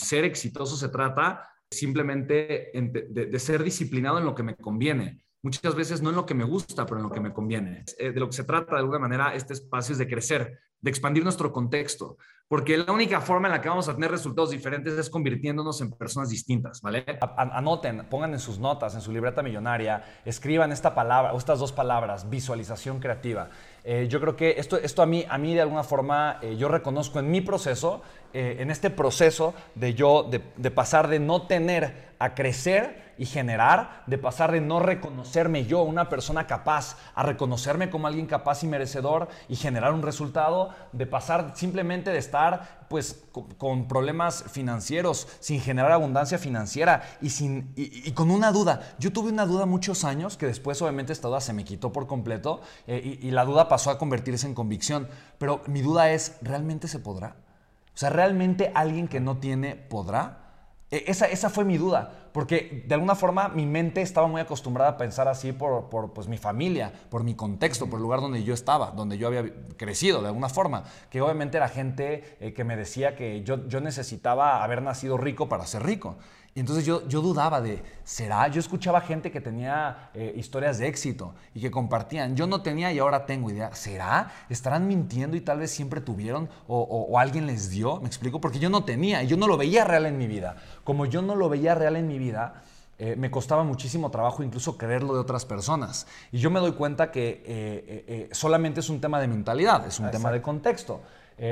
ser exitoso se trata simplemente de, ser disciplinado en lo que me conviene. Muchas veces no en lo que me gusta, pero en lo que me conviene. Eh, de lo que se trata de alguna manera este espacio es de crecer, de expandir nuestro contexto, porque la única forma en la que vamos a tener resultados diferentes es convirtiéndonos en personas distintas, ¿vale? Anoten, pongan en sus notas, en su libreta millonaria, escriban esta palabra, o estas dos palabras, visualización creativa. Eh, yo creo que esto, esto a, mí, a mí de alguna forma eh, yo reconozco en mi proceso, en este proceso de yo, de, de pasar de no tener a crecer y generar, de pasar de no reconocerme yo, una persona capaz, a reconocerme como alguien capaz y merecedor y generar un resultado, de pasar simplemente de estar pues con, problemas financieros, sin generar abundancia financiera y, sin, y, con una duda. Yo tuve una duda muchos años que después obviamente esta duda se me quitó por completo eh, y, y la duda pasó a convertirse en convicción. Pero mi duda es, ¿realmente se podrá? O sea, ¿realmente alguien que no tiene podrá? E, esa, esa fue mi duda porque de alguna forma mi mente estaba muy acostumbrada a pensar así por, por pues, mi familia, por mi contexto, por el lugar donde yo estaba, donde yo había crecido de alguna forma, que obviamente era gente eh, que me decía que yo, yo necesitaba haber nacido rico para ser rico. Y entonces yo, yo dudaba de, ¿será? Yo escuchaba gente que tenía eh, historias de éxito y que compartían. Yo no tenía y ahora tengo idea. ¿Será? ¿Estarán mintiendo y tal vez siempre tuvieron o, o, alguien les dio? ¿Me explico? Porque yo no tenía y yo no lo veía real en mi vida. Como yo no lo veía real en mi vida, eh, me costaba muchísimo trabajo incluso creerlo de otras personas. Y yo me doy cuenta que eh, solamente es un tema de mentalidad, es un tema de contexto.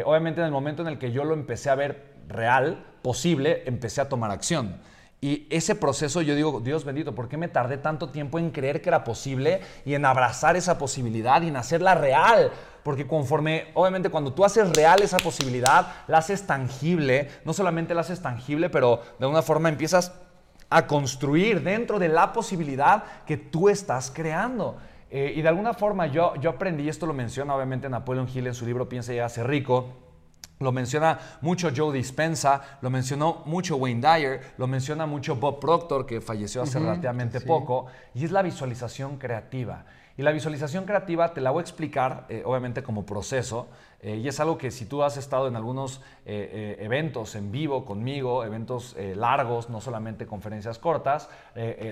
obviamente en el momento en el que yo lo empecé a ver real, posible, empecé a tomar acción. Y ese proceso yo digo, Dios bendito, ¿por qué me tardé tanto tiempo en creer que era posible y en abrazar esa posibilidad y en hacerla real? Porque conforme, obviamente cuando tú haces real esa posibilidad, la haces tangible, no solamente la haces tangible, pero de alguna forma empiezas a construir dentro de la posibilidad que tú estás creando. Eh, y de alguna forma yo, yo aprendí, esto lo menciona obviamente Napoleon Hill en su libro Piensa y hace rico, lo menciona mucho Joe Dispensa, lo mencionó mucho Wayne Dyer, lo menciona mucho Bob Proctor, que falleció hace relativamente poco, y es la visualización creativa. Y la visualización creativa te la voy a explicar, eh, obviamente, como proceso, eh, y es algo que si tú has estado en algunos eh, eventos en vivo conmigo, eventos largos, no solamente conferencias cortas,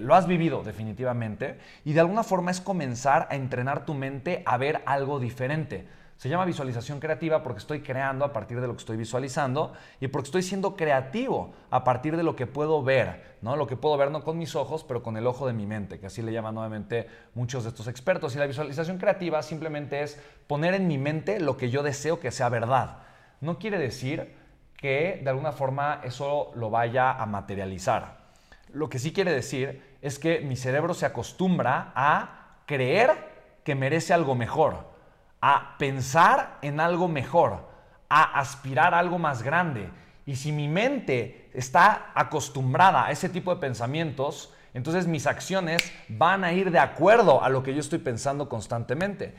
lo has vivido definitivamente, y de alguna forma es comenzar a entrenar tu mente a ver algo diferente. Se llama visualización creativa porque estoy creando a partir de lo que estoy visualizando y porque estoy siendo creativo a partir de lo que puedo ver, ¿no? Lo que puedo ver no con mis ojos, pero con el ojo de mi mente, que así le llaman nuevamente muchos de estos expertos. Y la visualización creativa simplemente es poner en mi mente lo que yo deseo que sea verdad. No quiere decir que de alguna forma eso lo vaya a materializar. Lo que sí quiere decir es que mi cerebro se acostumbra a creer que merece algo mejor a pensar en algo mejor, a aspirar a algo más grande. Y si mi mente está acostumbrada a ese tipo de pensamientos, entonces mis acciones van a ir de acuerdo a lo que yo estoy pensando constantemente.